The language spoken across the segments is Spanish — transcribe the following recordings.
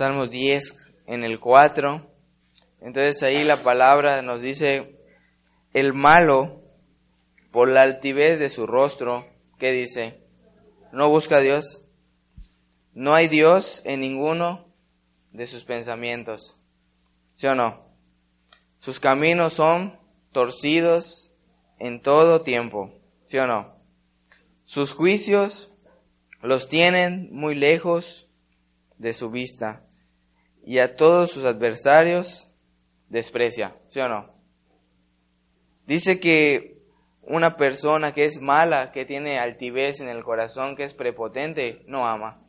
Salmo 10 en el 4. Entonces ahí la palabra nos dice, el malo, por la altivez de su rostro, ¿qué dice? No busca a Dios. No hay Dios en ninguno de sus pensamientos. ¿Sí o no? Sus caminos son torcidos en todo tiempo. ¿Sí o no? Sus juicios los tienen muy lejos de su vista y a todos sus adversarios desprecia. ¿Sí o no? Dice que una persona que es mala, que tiene altivez en el corazón, que es prepotente, no ama.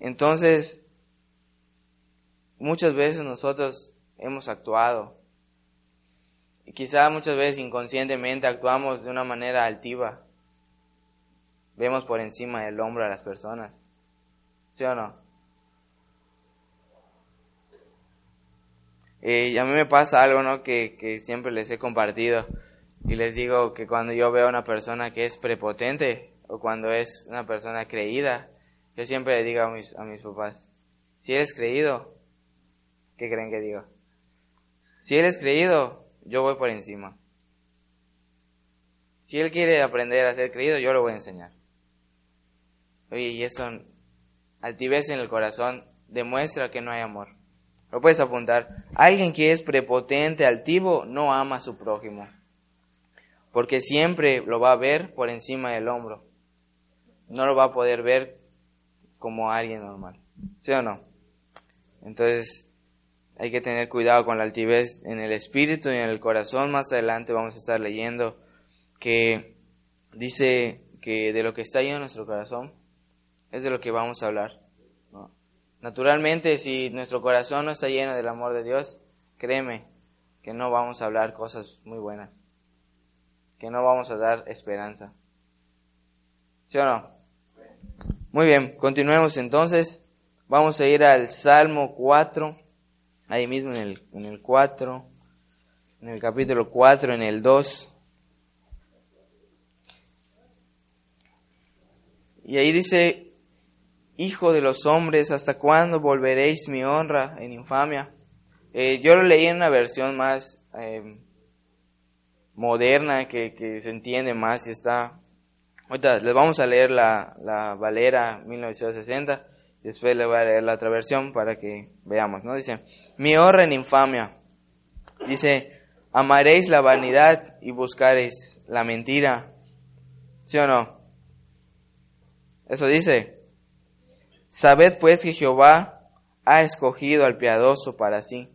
Entonces, muchas veces nosotros hemos actuado. Y quizá muchas veces inconscientemente actuamos de una manera altiva. Vemos por encima del hombro a las personas. ¿Sí o no? Eh, y a mí me pasa algo, ¿no? Que, que siempre les he compartido. Y les digo que cuando yo veo a una persona que es prepotente o cuando es una persona creída, yo siempre le digo a mis, a mis papás, si eres creído, ¿qué creen que digo? Si él es creído, yo voy por encima. Si él quiere aprender a ser creído, yo lo voy a enseñar. Oye, y eso, altivez en el corazón, demuestra que no hay amor. Lo puedes apuntar. Alguien que es prepotente, altivo, no ama a su prójimo. Porque siempre lo va a ver por encima del hombro. No lo va a poder ver como alguien normal. ¿Sí o no? Entonces, hay que tener cuidado con la altivez en el espíritu y en el corazón. Más adelante vamos a estar leyendo que dice que de lo que está lleno en nuestro corazón es de lo que vamos a hablar. Naturalmente, si nuestro corazón no está lleno del amor de Dios, créeme que no vamos a hablar cosas muy buenas, que no vamos a dar esperanza. ¿Sí o no? Muy bien, continuemos entonces. Vamos a ir al Salmo 4, ahí mismo en el, en el 4, en el capítulo 4, en el 2. Y ahí dice, Hijo de los hombres, ¿hasta cuándo volveréis mi honra en infamia? Eh, yo lo leí en una versión más eh, moderna, que, que, se entiende más y está... Ahorita les vamos a leer la, la Valera 1960, después le voy a leer la otra versión para que veamos, ¿no? Dice, mi honra en infamia. Dice, amaréis la vanidad y buscaréis la mentira. ¿Sí o no? Eso dice. Sabed pues que Jehová ha escogido al piadoso para sí.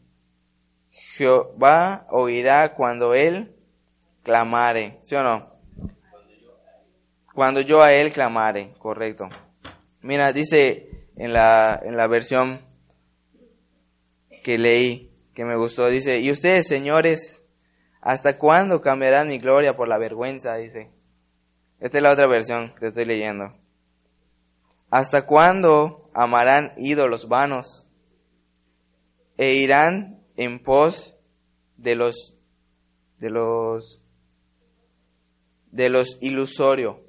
Jehová oirá cuando él clamare, ¿sí o no? Cuando yo a él clamare, correcto. Mira, dice en la, en la versión que leí, que me gustó, dice, y ustedes, señores, ¿hasta cuándo cambiarán mi gloria por la vergüenza? Dice. Esta es la otra versión que estoy leyendo. ¿Hasta cuándo amarán ídolos vanos e irán en pos de los de los de los ilusorio,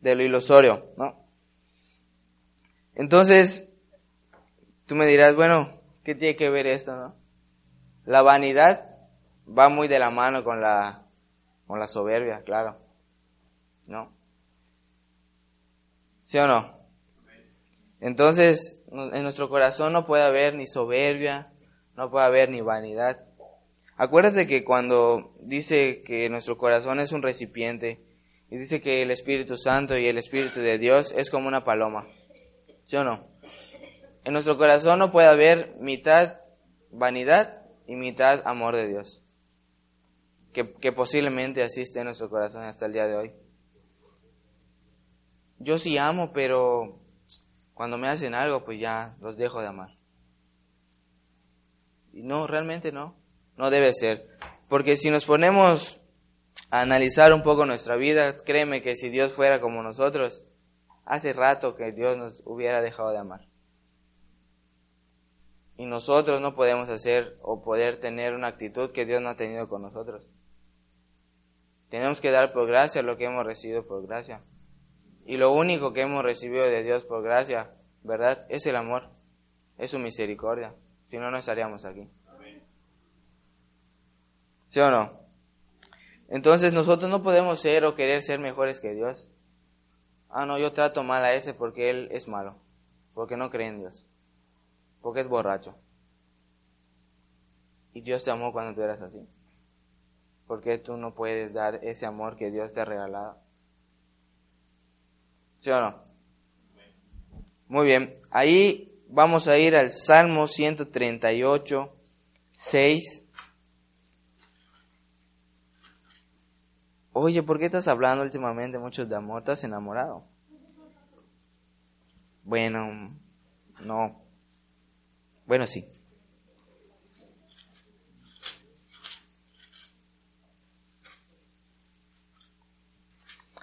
de lo ilusorio, ¿no? Entonces, tú me dirás, bueno, ¿qué tiene que ver esto, no? La vanidad va muy de la mano con la con la soberbia, claro. ¿No? ¿Sí o no? Entonces, en nuestro corazón no puede haber ni soberbia, no puede haber ni vanidad. Acuérdate que cuando dice que nuestro corazón es un recipiente y dice que el Espíritu Santo y el Espíritu de Dios es como una paloma. ¿Sí o no? En nuestro corazón no puede haber mitad vanidad y mitad amor de Dios. Que, que posiblemente asiste en nuestro corazón hasta el día de hoy. Yo sí amo, pero cuando me hacen algo, pues ya los dejo de amar. Y no, realmente no. No debe ser. Porque si nos ponemos a analizar un poco nuestra vida, créeme que si Dios fuera como nosotros, hace rato que Dios nos hubiera dejado de amar. Y nosotros no podemos hacer o poder tener una actitud que Dios no ha tenido con nosotros. Tenemos que dar por gracia lo que hemos recibido por gracia. Y lo único que hemos recibido de Dios por gracia ¿verdad? Es el amor, es su misericordia. Si no, no estaríamos aquí. ¿Sí o no? Entonces nosotros no podemos ser o querer ser mejores que Dios. Ah, no, yo trato mal a ese porque él es malo, porque no cree en Dios, porque es borracho. Y Dios te amó cuando tú eras así. porque tú no puedes dar ese amor que Dios te ha regalado? ¿Sí o no? Muy bien, ahí vamos a ir al Salmo 138, 6. Oye, ¿por qué estás hablando últimamente mucho de amor? ¿Estás enamorado? Bueno, no. Bueno, sí.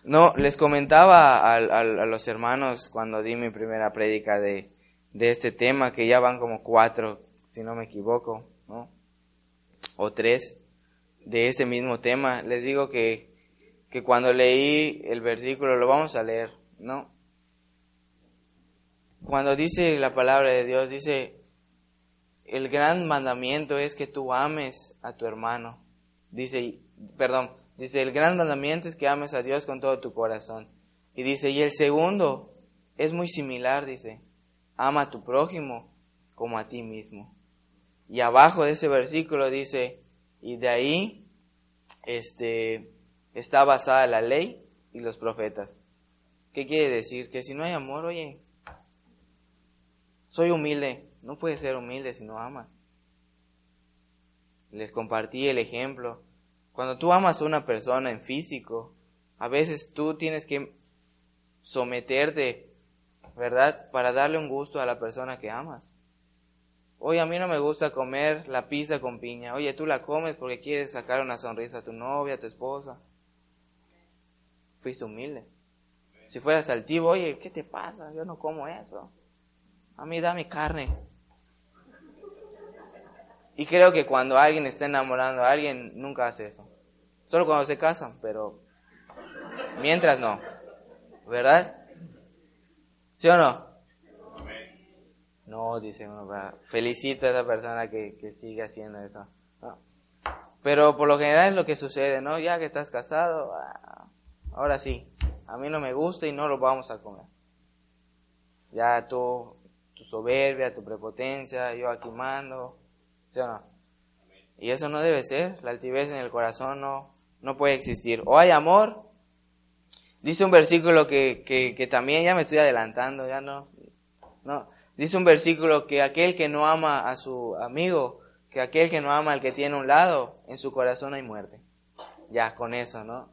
No, les comentaba a, los hermanos cuando di mi primera prédica de, este tema, que ya van como cuatro, si no me equivoco. O tres de este mismo tema. Les digo que que cuando leí el versículo, lo vamos a leer, ¿no? Cuando dice la palabra de Dios, dice, el gran mandamiento es que tú ames a tu hermano. Dice, perdón, dice, el gran mandamiento es que ames a Dios con todo tu corazón. Y dice, y el segundo es muy similar, dice, ama a tu prójimo como a ti mismo. Y abajo de ese versículo dice, y de ahí, este, está basada la ley y los profetas. ¿Qué quiere decir? Que si no hay amor, oye, soy humilde. No puedes ser humilde si no amas. Les compartí el ejemplo. Cuando tú amas a una persona en físico, a veces tú tienes que someterte, ¿verdad? Para darle un gusto a la persona que amas. Oye, a mí no me gusta comer la pizza con piña. Oye, tú la comes porque quieres sacar una sonrisa a tu novia, a tu esposa fuiste humilde. Si fueras altivo, oye, ¿qué te pasa? Yo no como eso. A mí da mi carne. Y creo que cuando alguien está enamorando a alguien, nunca hace eso. Solo cuando se casan, pero mientras no. ¿Verdad? ¿Sí o no? No, dice uno, felicito a esa persona que, que sigue haciendo eso. Pero por lo general es lo que sucede, ¿no? Ya que estás casado, ah, ahora sí, a mí no me gusta y no lo vamos a comer. Ya tú, tu soberbia, tu prepotencia, yo aquí mando, ¿sí o no? Y eso no debe ser, la altivez en el corazón no, no puede existir. O hay amor, dice un versículo que, que, que también ya me estoy adelantando, ya no, no, dice un versículo que aquel que no ama a su amigo, que aquel que no ama al que tiene un lado, en su corazón hay muerte. Ya, con eso, ¿no?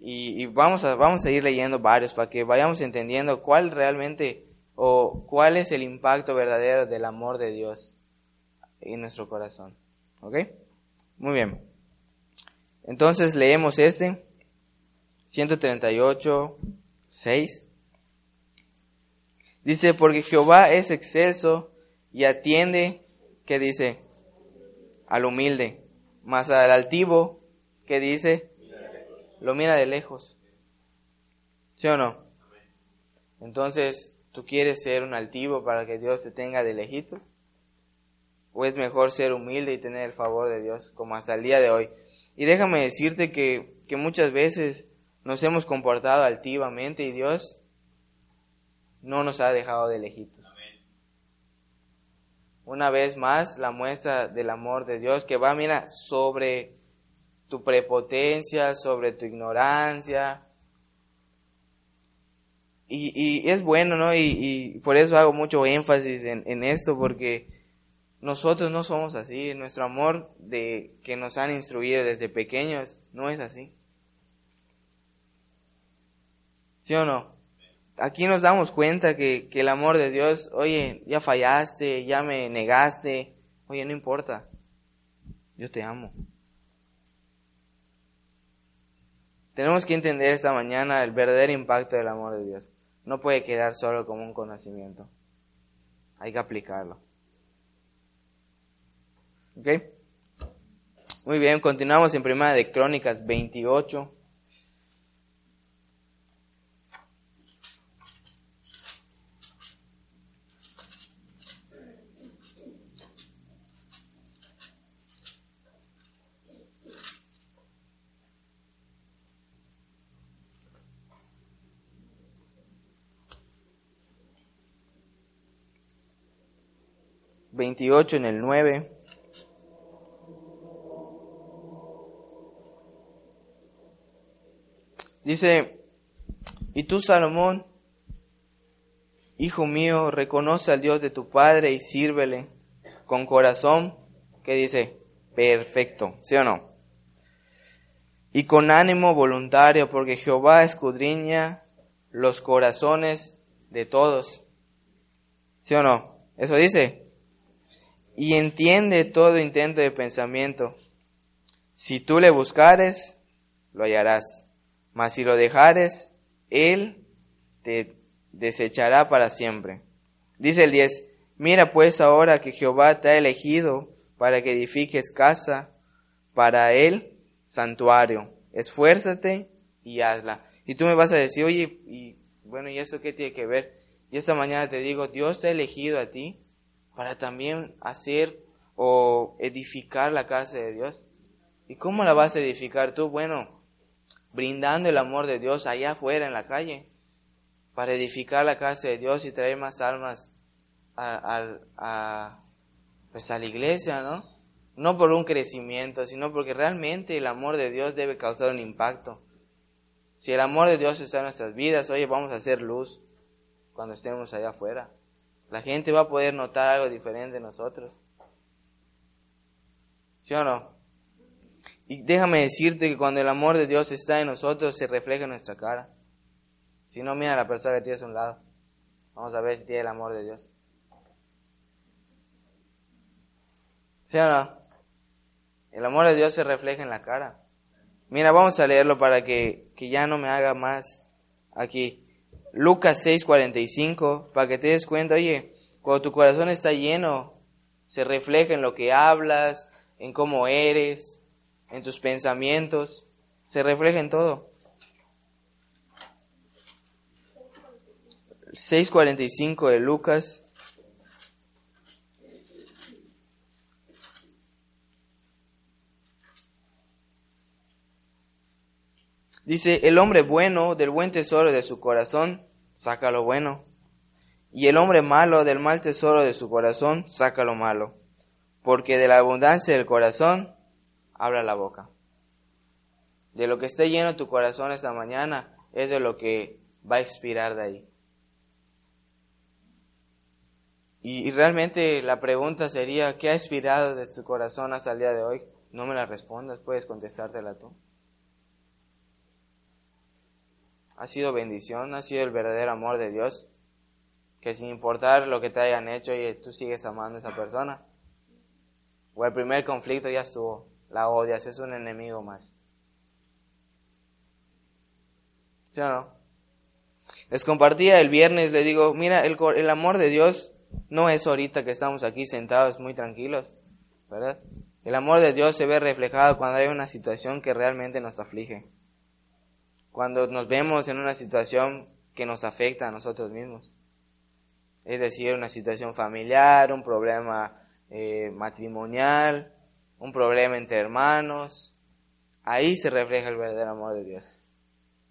Y, vamos, a, vamos a ir leyendo varios para que vayamos entendiendo cuál realmente o cuál es el impacto verdadero del amor de Dios en nuestro corazón. ¿Ok? Muy bien. Entonces leemos este, 138, 6. Dice, porque Jehová es excelso y atiende, ¿qué dice? Al humilde, mas al altivo, ¿qué dice? lo mira de lejos. ¿Sí o no? Entonces, ¿tú quieres ser un altivo para que Dios te tenga de lejito? ¿O es mejor ser humilde y tener el favor de Dios como hasta el día de hoy? Y déjame decirte que, que muchas veces nos hemos comportado altivamente y Dios no nos ha dejado de lejitos. Una vez más, la muestra del amor de Dios que va, mira, sobre tu prepotencia, sobre tu ignorancia. Y, y es bueno, ¿no? Y, y, por eso hago mucho énfasis en, en, esto, porque nosotros no somos así. Nuestro amor de que nos han instruido desde pequeños no es así. ¿Sí o no? Aquí nos damos cuenta que, que el amor de Dios, oye, ya fallaste, ya me negaste, oye, no importa, yo te amo. Tenemos que entender esta mañana el verdadero impacto del amor de Dios. No puede quedar solo como un conocimiento. Hay que aplicarlo. ¿Okay? Muy bien, continuamos en Primera de Crónicas 28. Veintiocho en el nueve. Dice, y tú Salomón, hijo mío, reconoce al Dios de tu Padre y sírvele con corazón, que dice, perfecto, ¿sí o no? Y con ánimo voluntario, porque Jehová escudriña los corazones de todos. ¿Sí o no? Eso dice. Y entiende todo intento de pensamiento. Si tú le buscares, lo hallarás. Mas si lo dejares, él te desechará para siempre. Dice el 10, mira pues ahora que Jehová te ha elegido para que edifiques casa para él, santuario. Esfuérzate y hazla. Y tú me vas a decir, oye, y bueno, ¿y eso qué tiene que ver? Y esta mañana te digo, Dios te ha elegido a ti para también hacer o edificar la casa de Dios. ¿Y cómo la vas a edificar tú? Bueno, brindando el amor de Dios allá afuera en la calle, para edificar la casa de Dios y traer más almas a, pues a la iglesia, ¿no? No por un crecimiento, sino porque realmente el amor de Dios debe causar un impacto. Si el amor de Dios está en nuestras vidas, oye, vamos a hacer luz cuando estemos allá afuera. La gente va a poder notar algo diferente en nosotros. ¿Sí o no? Y déjame decirte que cuando el amor de Dios está en nosotros, se refleja en nuestra cara. Si no, mira a la persona que tienes a un lado. Vamos a ver si tiene el amor de Dios. ¿Sí o no? El amor de Dios se refleja en la cara. Mira, vamos a leerlo para que, que ya no me haga más aquí. Lucas 6:45, para que te des cuenta, oye, cuando tu corazón está lleno, se refleja en lo que hablas, en cómo eres, en tus pensamientos, se refleja en todo. 6.45 de Lucas. Dice, el hombre bueno del buen tesoro de su corazón saca lo bueno, y el hombre malo del mal tesoro de su corazón saca lo malo, porque de la abundancia del corazón habla la boca. De lo que esté lleno tu corazón esta mañana es de lo que va a expirar de ahí. Y, realmente la pregunta sería, ¿qué ha expirado de tu corazón hasta el día de hoy? No me la respondas, puedes contestártela tú. Ha sido bendición, ha sido el verdadero amor de Dios, que sin importar lo que te hayan hecho, y tú sigues amando a esa persona. O el primer conflicto ya estuvo, la odias, es un enemigo más. ¿Sí o no? Les compartía el viernes, le digo, mira, el, el amor de Dios no es ahorita que estamos aquí sentados muy tranquilos, ¿verdad? El amor de Dios se ve reflejado cuando hay una situación que realmente nos aflige. Cuando nos vemos en una situación que nos afecta a nosotros mismos. Es decir, una situación familiar, un problema eh, matrimonial, un problema entre hermanos, ahí se refleja el verdadero amor de Dios.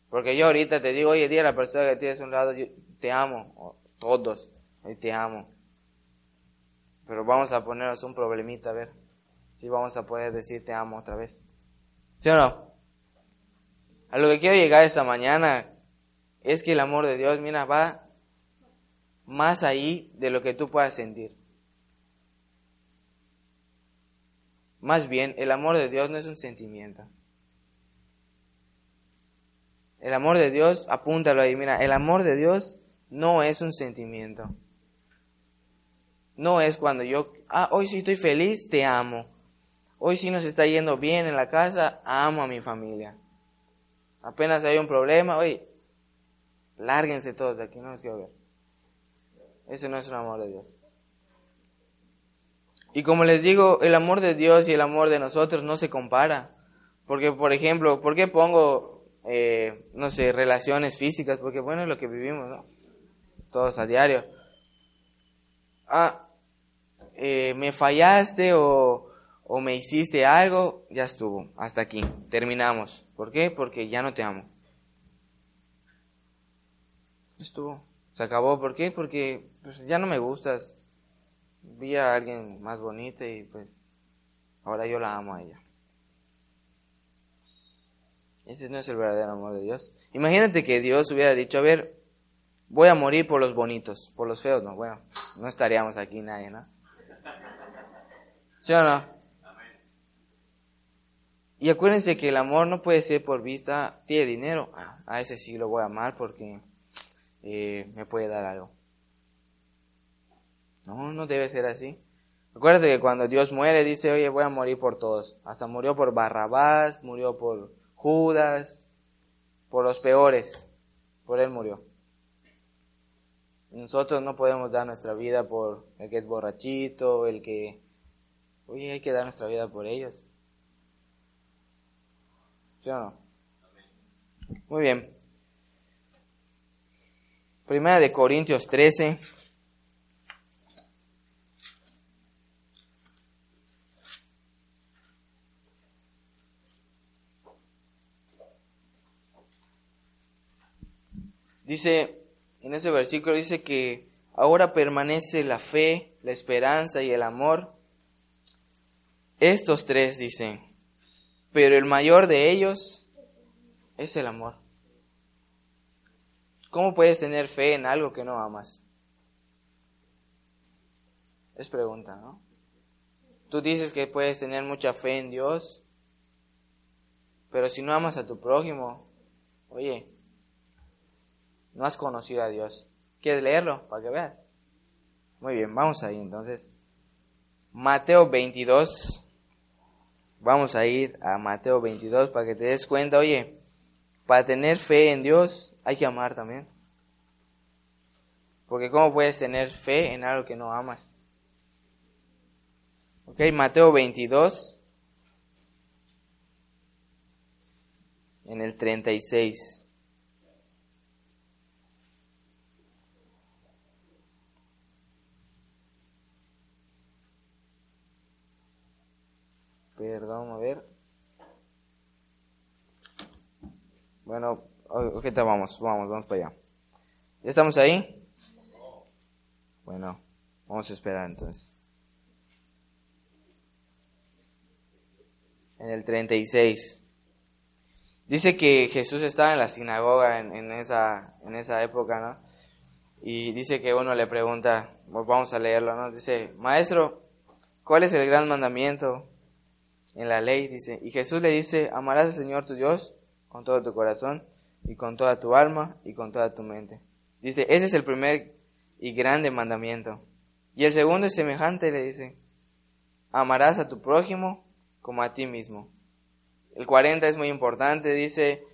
Porque yo ahorita te digo, oye, día la persona que tienes a un lado, yo te amo, todos, te amo. Pero vamos a ponernos un problemita, a ver si vamos a poder decir te amo otra vez. ¿Sí o no? A lo que quiero llegar esta mañana es que el amor de Dios, mira, va más ahí de lo que tú puedas sentir. Más bien, el amor de Dios no es un sentimiento. El amor de Dios, apúntalo ahí, mira, el amor de Dios no es un sentimiento. No es cuando yo, ah, hoy sí estoy feliz, te amo. Hoy sí nos está yendo bien en la casa, amo a mi familia. Apenas hay un problema, oye, lárguense todos de aquí, no nos quiero ver. Ese no es un amor de Dios. Y como les digo, el amor de Dios y el amor de nosotros no se compara. Porque, por ejemplo, ¿por qué pongo, eh, no sé, relaciones físicas? Porque, bueno, es lo que vivimos, ¿no? Todos a diario. Ah, eh, me fallaste o, o me hiciste algo, ya estuvo, hasta aquí, terminamos. ¿Por qué? Porque ya no te amo. Estuvo, se acabó. ¿Por qué? Porque pues, ya no me gustas, vi a alguien más bonita y pues ahora yo la amo a ella. Ese no es el verdadero amor de Dios. Imagínate que Dios hubiera dicho, a ver, voy a morir por los bonitos, por los feos, no, bueno, no estaríamos aquí nadie, ¿no? ¿Sí o no? Y acuérdense que el amor no puede ser por vista, tiene dinero, ah, a ese sí lo voy a amar porque eh, me puede dar algo. No, no debe ser así. Acuérdate que cuando Dios muere dice, oye, voy a morir por todos. Hasta murió por Barrabás, murió por Judas, por los peores. Por él murió. Nosotros no podemos dar nuestra vida por el que es borrachito, el que... Oye, hay que dar nuestra vida por ellos. ¿Sí o no? Muy bien. Primera de Corintios 13. Dice, en ese versículo dice que ahora permanece la fe, la esperanza y el amor. Estos tres dicen, pero el mayor de ellos es el amor. ¿Cómo puedes tener fe en algo que no amas? Es pregunta, ¿no? Tú dices que puedes tener mucha fe en Dios, pero si no amas a tu prójimo, oye, no has conocido a Dios. ¿Quieres leerlo para que veas? Muy bien, vamos ahí entonces. Mateo 22. Vamos a ir a Mateo 22 para que te des cuenta, oye, para tener fe en Dios hay que amar también. Porque ¿cómo puedes tener fe en algo que no amas? Ok, Mateo 22, en el 36. Perdón, a ver. Bueno, ahorita vamos, vamos, vamos para allá. ¿Ya estamos ahí? Bueno, vamos a esperar entonces. En el 36. Dice que Jesús estaba en la sinagoga en, esa, en esa época, ¿no? Y dice que uno le pregunta, vamos a leerlo, ¿no? Dice, Maestro, ¿cuál es el gran mandamiento? En la ley, dice, y Jesús le dice, amarás al Señor tu Dios con todo tu corazón y con toda tu alma y con toda tu mente. Dice, ese es el primer y grande mandamiento. Y el segundo es semejante, le dice, amarás a tu prójimo como a ti mismo. El 40 es muy importante, dice,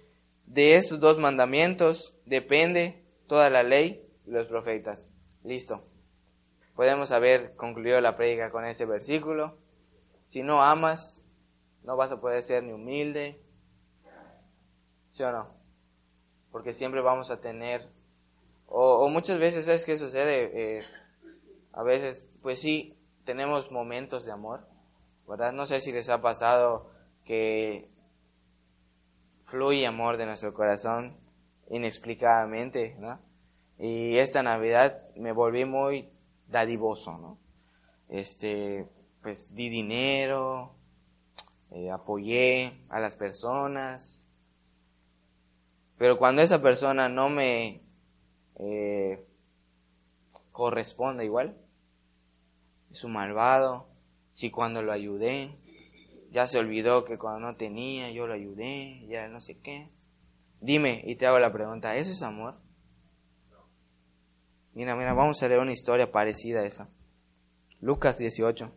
de estos dos mandamientos depende toda la ley y los profetas. Listo. Podemos haber concluido la prédica con este versículo. Si no amas, no vas a poder ser ni humilde, ¿sí o no? Porque siempre vamos a tener, o, muchas veces es que sucede, eh, a veces, pues sí, tenemos momentos de amor, ¿verdad? No sé si les ha pasado que fluye amor de nuestro corazón inexplicadamente, ¿no? Y esta Navidad me volví muy dadivoso, ¿no? Este, pues di dinero, eh, apoyé a las personas, pero cuando esa persona no me eh, corresponde igual, es un malvado, si cuando lo ayudé, ya se olvidó que cuando no tenía, yo lo ayudé, ya no sé qué. Dime, y te hago la pregunta, ¿eso es amor? Mira, mira, vamos a leer una historia parecida a esa. Lucas 18.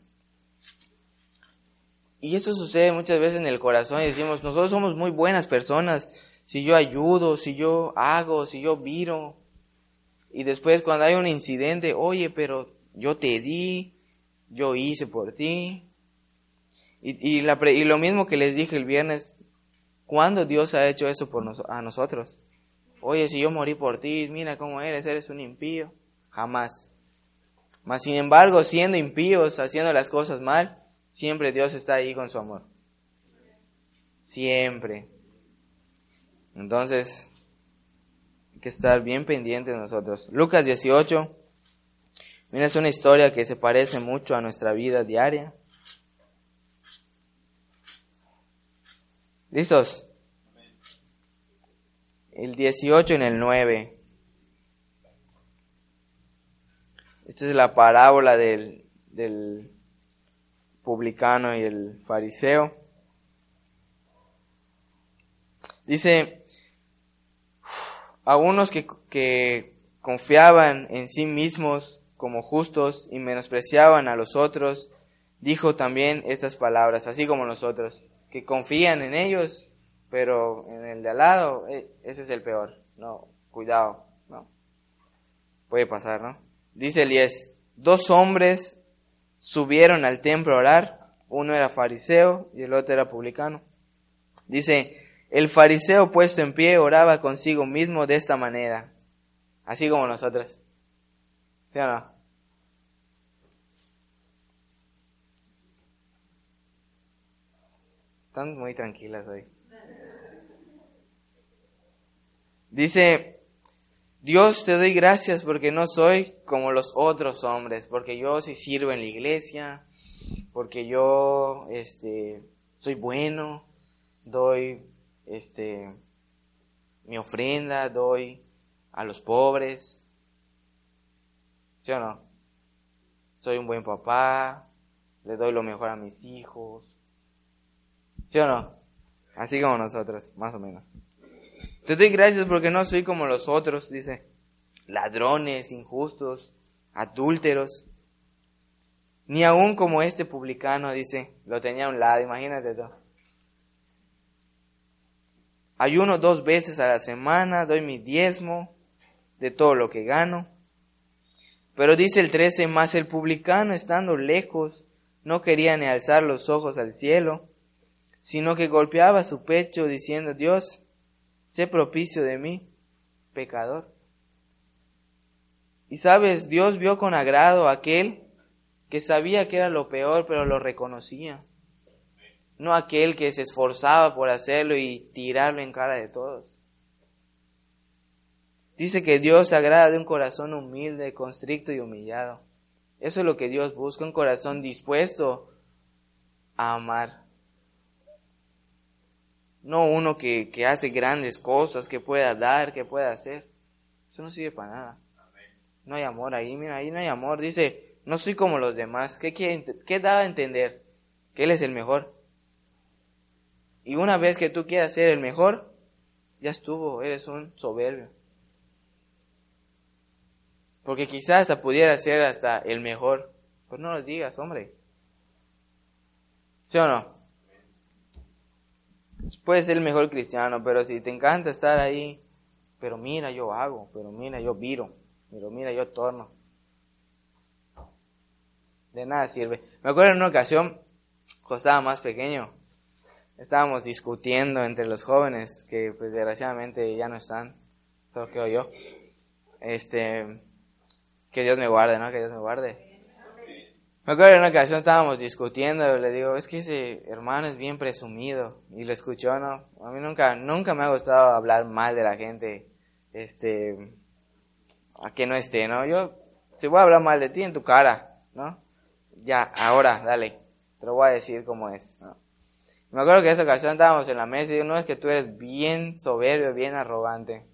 Y eso sucede muchas veces en el corazón y decimos, nosotros somos muy buenas personas, si yo ayudo, si yo hago, si yo viro. Y después cuando hay un incidente, oye, pero yo te di, yo hice por ti. Y, y, la, y lo mismo que les dije el viernes, ¿cuándo Dios ha hecho eso por a nosotros? Oye, si yo morí por ti, mira cómo eres, eres un impío. Jamás. Mas sin embargo, siendo impíos, haciendo las cosas mal, Siempre Dios está ahí con su amor. Siempre. Entonces, hay que estar bien pendientes de nosotros. Lucas 18. Mira, es una historia que se parece mucho a nuestra vida diaria. ¿Listos? El 18 en el 9. Esta es la parábola del, del publicano y el fariseo. Dice, a unos que, que confiaban en sí mismos como justos y menospreciaban a los otros, dijo también estas palabras, así como nosotros, que confían en ellos, pero en el de al lado, eh, ese es el peor. No, cuidado, no. Puede pasar, ¿no? Dice Elías, dos hombres subieron al templo a orar, uno era fariseo y el otro era publicano. Dice, el fariseo puesto en pie oraba consigo mismo de esta manera, así como nosotros. ¿Sí o no? Están muy tranquilas hoy. Dice, Dios te doy gracias porque no soy como los otros hombres, porque yo sí sirvo en la iglesia, porque yo este, soy bueno, doy este, mi ofrenda, doy a los pobres. ¿Sí o no? Soy un buen papá, le doy lo mejor a mis hijos. ¿Sí o no? Así como nosotros, más o menos. Te doy gracias porque no soy como los otros, dice. Ladrones, injustos, adúlteros. Ni aún como este publicano, dice. Lo tenía a un lado, imagínate tú. Ayuno dos veces a la semana, doy mi diezmo de todo lo que gano. Pero dice el 13, más el publicano estando lejos, no quería ni alzar los ojos al cielo, sino que golpeaba su pecho diciendo, Dios, sé propicio de mí, pecador. Y sabes, Dios vio con agrado a aquel que sabía que era lo peor, pero lo reconocía. No aquel que se esforzaba por hacerlo y tirarlo en cara de todos. Dice que Dios se agrada de un corazón humilde, constricto y humillado. Eso es lo que Dios busca, un corazón dispuesto a amar. No uno que, que hace grandes cosas, que pueda dar, que pueda hacer. Eso no sirve para nada. No hay amor ahí, mira, ahí no hay amor. Dice, no soy como los demás. ¿Qué, quiere, qué da a entender? Que Él es el mejor. Y una vez que tú quieras ser el mejor, ya estuvo, eres un soberbio. Porque quizás hasta pudiera ser hasta el mejor. Pues no lo digas, hombre. ¿Sí o no? Puedes ser el mejor cristiano, pero si te encanta estar ahí, pero mira, yo hago, pero mira, yo viro, pero mira, yo torno. De nada sirve. Me acuerdo en una ocasión, cuando estaba más pequeño, estábamos discutiendo entre los jóvenes, que pues desgraciadamente ya no están, solo quedo yo. Este, que Dios me guarde, ¿no? Que Dios me guarde. Me acuerdo en una ocasión estábamos discutiendo, le digo, es que ese hermano es bien presumido. Y lo escuchó, ¿no? A mí nunca, nunca me ha gustado hablar mal de la gente, este, a que no esté, ¿no? Yo, si voy a hablar mal de ti en tu cara, ¿no? Ya, ahora, dale, te lo voy a decir cómo es, ¿no? Me acuerdo que en esa ocasión estábamos en la mesa y digo, no, es que tú eres bien soberbio, bien arrogante.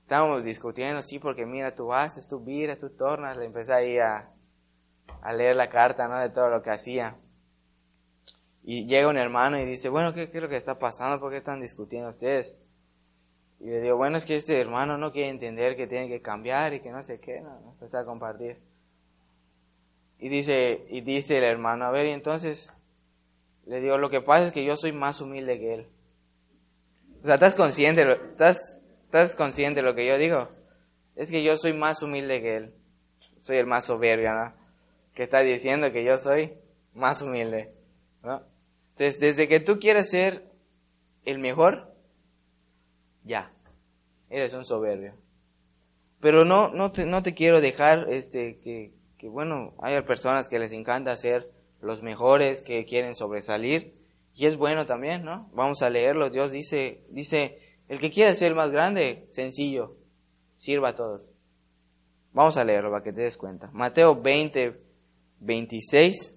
Estábamos discutiendo, sí, porque mira, tú haces, tú viras, tú tornas. Le empecé ahí a, a leer la carta, ¿no? De todo lo que hacía. Y llega un hermano y dice, bueno, ¿qué, ¿qué, es lo que está pasando? ¿Por qué están discutiendo ustedes? Y le digo, bueno, es que este hermano no quiere entender que tiene que cambiar y que no sé qué, ¿no? Empecé a compartir. Y dice, y dice el hermano, a ver, y entonces, le digo, lo que pasa es que yo soy más humilde que él. O sea, ¿estás consciente? ¿Estás ¿Estás consciente de lo que yo digo? Es que yo soy más humilde que él. Soy el más soberbio, ¿no? Que está diciendo que yo soy más humilde, ¿no? Entonces, desde que tú quieres ser el mejor, ya, eres un soberbio. Pero no, no te, no te quiero dejar, este, que, que bueno, hay personas que les encanta ser los mejores, que quieren sobresalir, y es bueno también, ¿no? Vamos a leerlo. Dios dice, dice, el que quiera ser más grande, sencillo, sirva a todos. Vamos a leerlo para que te des cuenta. Mateo 20, 26.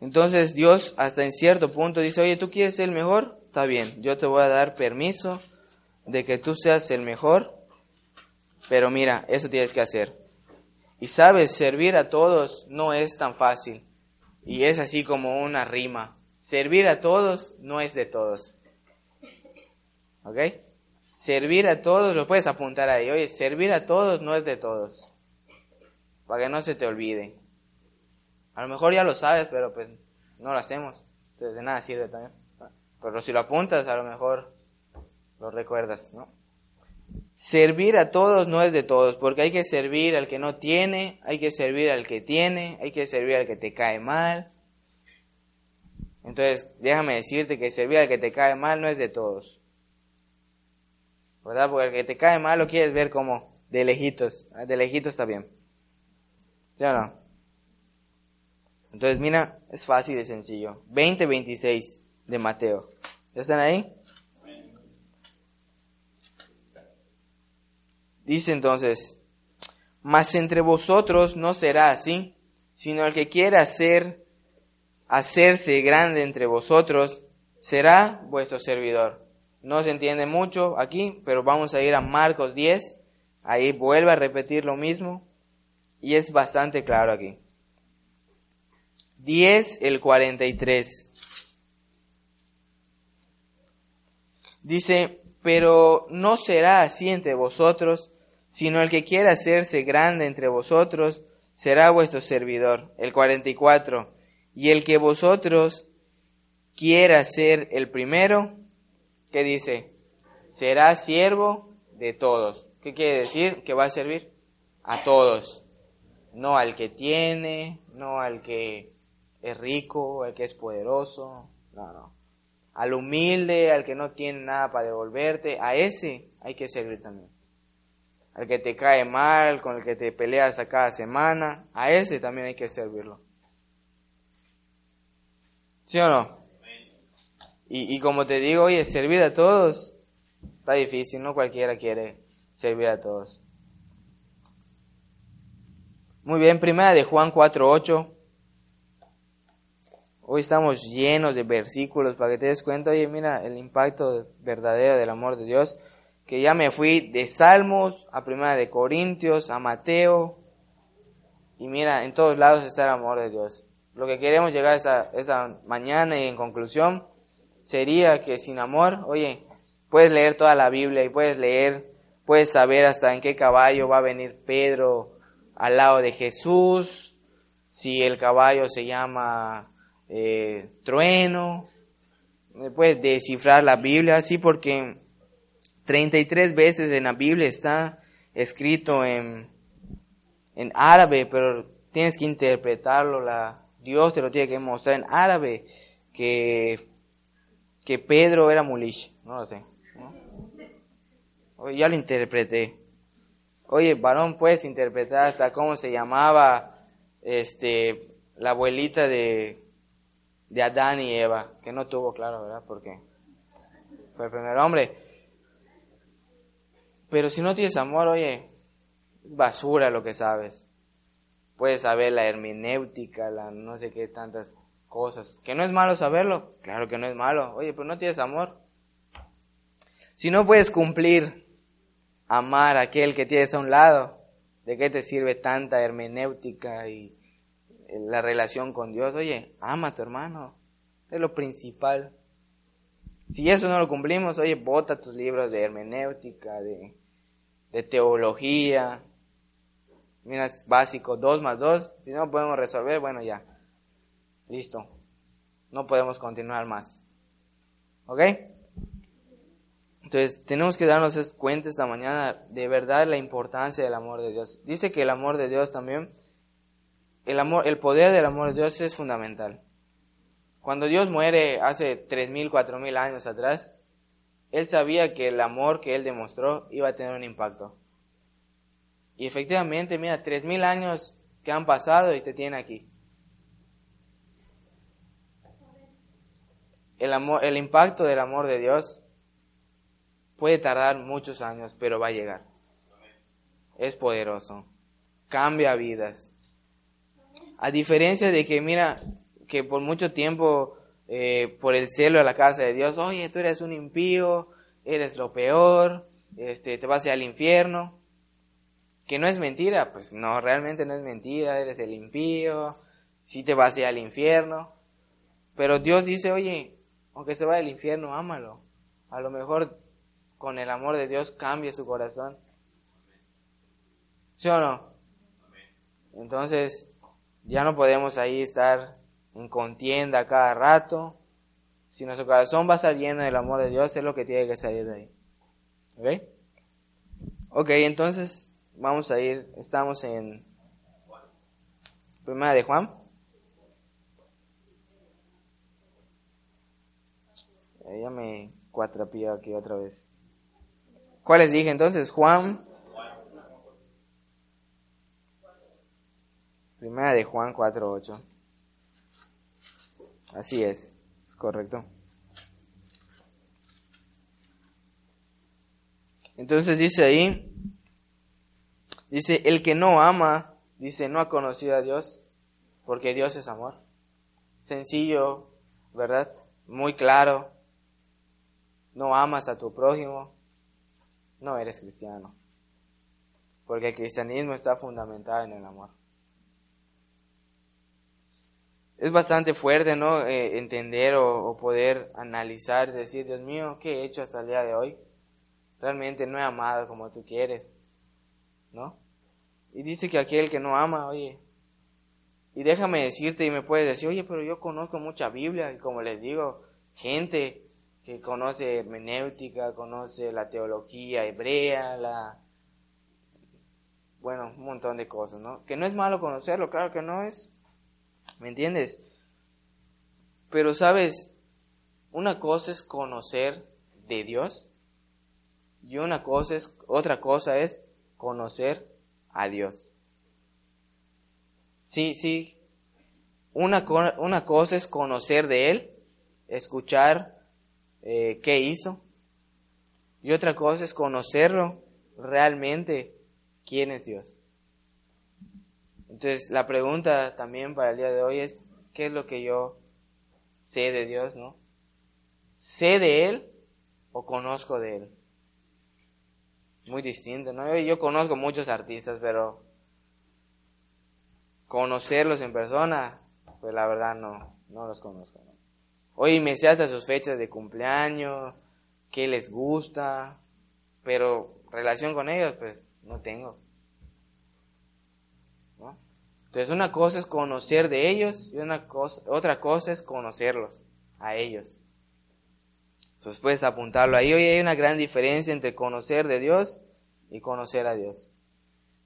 Entonces Dios hasta en cierto punto dice, oye, ¿tú quieres ser el mejor? Está bien, yo te voy a dar permiso de que tú seas el mejor, pero mira, eso tienes que hacer. Y sabes, servir a todos no es tan fácil. Y es así como una rima. Servir a todos no es de todos. ¿Ok? Servir a todos, lo puedes apuntar ahí. Oye, servir a todos no es de todos. Para que no se te olvide. A lo mejor ya lo sabes, pero pues no lo hacemos. Entonces de nada sirve también. Pero si lo apuntas, a lo mejor lo recuerdas, ¿no? Servir a todos no es de todos, porque hay que servir al que no tiene, hay que servir al que tiene, hay que servir al que te cae mal. Entonces, déjame decirte que servir al que te cae mal no es de todos. ¿Verdad? Porque el que te cae mal lo quieres ver como de lejitos. Ah, de lejitos está bien. ¿Sí o no? Entonces, mira, es fácil y sencillo. 20-26 de Mateo. ¿Ya están ahí? Dice entonces, mas entre vosotros no será así, sino el que quiera hacer, hacerse grande entre vosotros, será vuestro servidor. No se entiende mucho aquí, pero vamos a ir a Marcos 10, ahí vuelve a repetir lo mismo, y es bastante claro aquí. 10, el 43. Dice, pero no será así entre vosotros, sino el que quiera hacerse grande entre vosotros será vuestro servidor. El 44. Y el que vosotros quiera ser el primero, ¿qué dice? Será siervo de todos. ¿Qué quiere decir? Que va a servir a todos. No al que tiene, no al que es rico, al que es poderoso. No, no. Al humilde, al que no tiene nada para devolverte, a ese hay que servir también al que te cae mal, con el que te peleas a cada semana, a ese también hay que servirlo. ¿Sí o no? Y, como te digo, oye, servir a todos está difícil, no cualquiera quiere servir a todos. Muy bien, primera de Juan 4.8. Hoy estamos llenos de versículos para que te des cuenta, oye, mira el impacto verdadero del amor de Dios que ya me fui de Salmos a Primera de Corintios, a Mateo, y mira, en todos lados está el amor de Dios. Lo que queremos llegar esa, esa mañana y en conclusión sería que sin amor, oye, puedes leer toda la Biblia y puedes leer, puedes saber hasta en qué caballo va a venir Pedro al lado de Jesús, si el caballo se llama eh, trueno, puedes descifrar la Biblia así porque 33 veces en la Biblia está escrito en, en árabe, pero tienes que interpretarlo, la, Dios te lo tiene que mostrar en árabe, que, que Pedro era mulish, no lo sé. Oye, ya lo interpreté. Oye, varón, puedes interpretar hasta cómo se llamaba este, la abuelita de, de Adán y Eva, que no tuvo claro, ¿verdad? Porque fue el primer hombre. Pero si no tienes amor, oye, es basura lo que sabes. Puedes saber la hermenéutica, la no sé qué tantas cosas. ¿Que no es malo saberlo? Claro que no es malo. Oye, pero no tienes amor. Si no puedes cumplir, amar a aquel que tienes a un lado, ¿de qué te sirve tanta hermenéutica y la relación con Dios? Oye, ama a tu hermano. Es lo principal. Si eso no lo cumplimos, oye, bota tus libros de hermenéutica, de de teología. Mira, es básico, dos más dos. Si no podemos resolver, bueno, ya. Listo. No podemos continuar más. ¿Ok? Entonces, tenemos que darnos cuenta esta mañana de verdad la importancia del amor de Dios. Dice que el amor de Dios también, el amor, el poder del amor de Dios es fundamental. Cuando Dios muere hace tres mil, cuatro mil años atrás, él sabía que el amor que él demostró iba a tener un impacto. Y efectivamente, mira, tres mil años que han pasado y te tiene aquí. El, amor, el impacto del amor de Dios Puede tardar muchos años, pero va a llegar. Es poderoso. Cambia vidas. A diferencia de que, mira, que por mucho tiempo, eh, por el celo de la casa de Dios, oye, tú eres un impío, eres lo peor, este, te vas a ir al infierno. Que no es mentira, pues no, realmente no es mentira, eres el impío, sí te vas a ir al infierno. Pero Dios dice, oye, aunque se vaya al infierno, ámalo. A lo mejor con el amor de Dios cambia su corazón. ¿Sí o no? Entonces, ya no podemos ahí estar en contienda cada rato. Si nuestro corazón va a estar lleno del amor de Dios, es lo que tiene que salir de ahí. ¿Ok? Ok, entonces vamos a ir, estamos en Primera de Juan. Ya me cuatrapía aquí otra vez. ¿Cuál les dije entonces? Juan. Primera de Juan 4.8. Así es, es correcto. Entonces dice ahí, dice, el que no ama, dice, no ha conocido a Dios, porque Dios es amor. Sencillo, ¿verdad? Muy claro. No amas a tu prójimo, no eres cristiano. Porque el cristianismo está fundamentado en el amor. Es bastante fuerte, ¿no? Eh, entender o, o, poder analizar, decir, Dios mío, ¿qué he hecho hasta el día de hoy? Realmente no he amado como tú quieres, ¿no? Y dice que aquel que no ama, oye, y déjame decirte y me puedes decir, oye, pero yo conozco mucha Biblia y como les digo, gente que conoce hermenéutica, conoce la teología hebrea, la bueno, un montón de cosas, ¿no? Que no es malo conocerlo, claro que no es. ¿Me entiendes? Pero sabes, una cosa es conocer de Dios y una cosa es otra cosa es conocer a Dios. Sí, sí. Una, una cosa es conocer de Él, escuchar eh, qué hizo. Y otra cosa es conocerlo realmente, quién es Dios. Entonces, la pregunta también para el día de hoy es, ¿qué es lo que yo sé de Dios, no? ¿Sé de Él o conozco de Él? Muy distinto, ¿no? Yo, conozco muchos artistas, pero conocerlos en persona, pues la verdad no, no los conozco. Hoy me sé hasta sus fechas de cumpleaños, qué les gusta, pero relación con ellos, pues no tengo. Entonces una cosa es conocer de ellos y una otra cosa es conocerlos a ellos. Entonces puedes apuntarlo ahí. Hoy hay una gran diferencia entre conocer de Dios y conocer a Dios.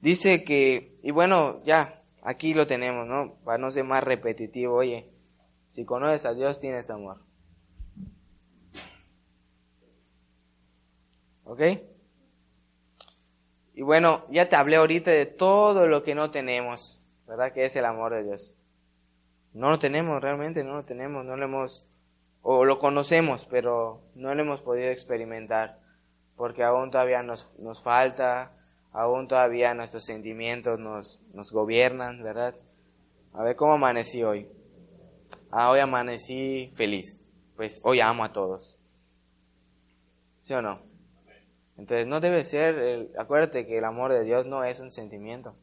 Dice que, y bueno, ya, aquí lo tenemos, ¿no? Para no ser más repetitivo, oye, si conoces a Dios, tienes amor. ¿Ok? Y bueno, ya te hablé ahorita de todo lo que no tenemos, ¿verdad? Que es el amor de Dios. No lo tenemos, realmente no lo tenemos, no lo hemos, o lo conocemos, pero no lo hemos podido experimentar, porque aún todavía nos, nos falta, aún todavía nuestros sentimientos nos, nos gobiernan, ¿verdad? A ver cómo amanecí hoy ah, hoy amanecí feliz, pues hoy amo a todos. ¿Sí o no? Entonces no debe ser, el, acuérdate que el amor de Dios no es un sentimiento,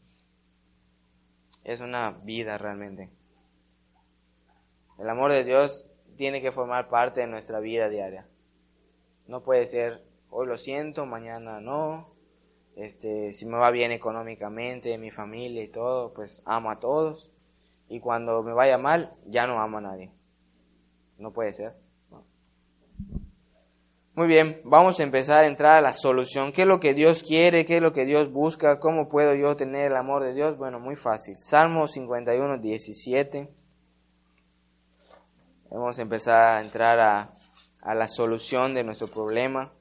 es una vida realmente. El amor de Dios tiene que formar parte de nuestra vida diaria. No puede ser, hoy lo siento, mañana no. Este, si me va bien económicamente, mi familia y todo, pues amo a todos y cuando me vaya mal, ya no amo a nadie. No puede ser. Muy bien, vamos a empezar a entrar a la solución. ¿Qué es lo que Dios quiere? ¿Qué es lo que Dios busca? ¿Cómo puedo yo tener el amor de Dios? Bueno, muy fácil. Salmo 51, 17. Vamos a empezar a entrar a, a la solución de nuestro problema.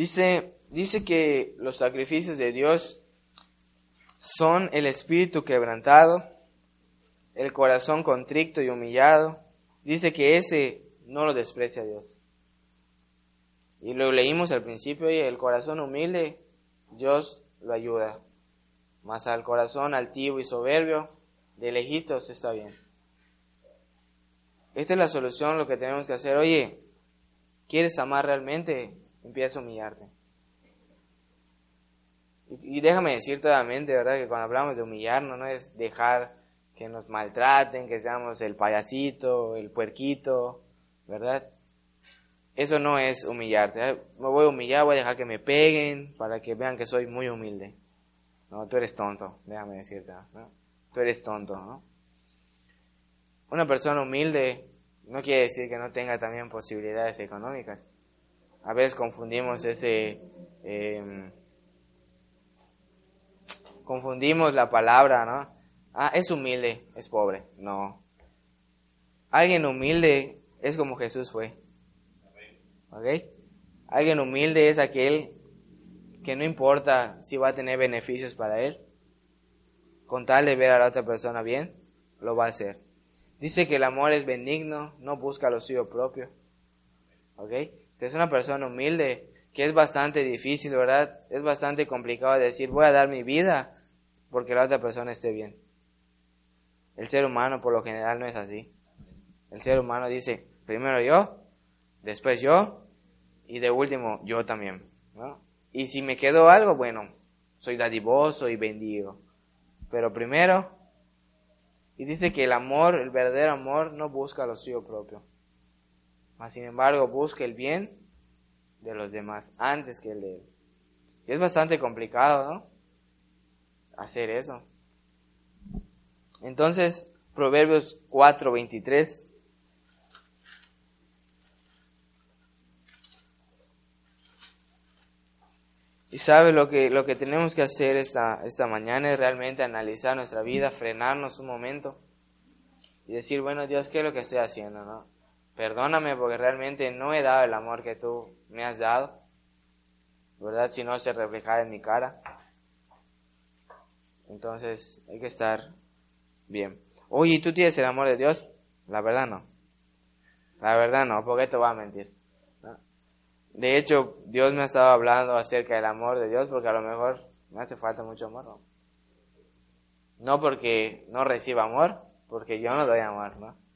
Dice, dice que los sacrificios de Dios son el espíritu quebrantado, el corazón contrito y humillado. Dice que ese no lo desprecia Dios. Y lo leímos al principio, y el corazón humilde, Dios lo ayuda. Más al corazón altivo y soberbio, de lejitos está bien. Esta es la solución, lo que tenemos que hacer. Oye, ¿quieres amar realmente? Empieza a humillarte. Y, déjame decir totalmente, ¿verdad? Que cuando hablamos de humillarnos, no es dejar que nos maltraten, que seamos el payasito, el puerquito, ¿verdad? Eso no es humillarte. Me voy a humillar, voy a dejar que me peguen para que vean que soy muy humilde. No, tú eres tonto, déjame decirte. ¿no? Tú eres tonto, ¿no? Una persona humilde no quiere decir que no tenga también posibilidades económicas. A veces confundimos ese... Em, confundimos la palabra, ¿no? Ah, es humilde, es pobre. No. Alguien humilde es como Jesús fue. ¿Ok? Alguien humilde es aquel que no importa si va a tener beneficios para él, con tal de ver a la otra persona bien, lo va a hacer. Dice que el amor es benigno, no busca lo suyo propio. ¿Ok? Es una persona humilde, que es bastante difícil, ¿verdad? Es bastante complicado decir, voy a dar mi vida porque la otra persona esté bien. El ser humano por lo general no es así. El ser humano dice, primero yo, después yo, y de último yo también. ¿no? Y si me quedó algo, bueno, soy dadivoso y bendigo. Pero primero y dice que el amor, el verdadero amor, no busca lo suyo propio. Mas, sin embargo, busca el bien de los demás antes que el de él. Y es bastante complicado, ¿no? Hacer eso. Entonces, Proverbios 4, 23. Y sabe lo que, lo que tenemos que hacer esta, esta mañana es realmente analizar nuestra vida, frenarnos un momento y decir, bueno Dios, ¿qué es lo que estoy haciendo? No? Perdóname porque realmente no he dado el amor que tú me has dado, ¿verdad? Si no se refleja en mi cara. Entonces hay que estar bien. Oye, ¿tú tienes el amor de Dios? La verdad no. La verdad no, porque te voy a mentir. De hecho, Dios me ha estado hablando acerca del amor de Dios porque a lo mejor me hace falta mucho amor. No, porque no reciba amor, porque yo no doy amor, ¿no?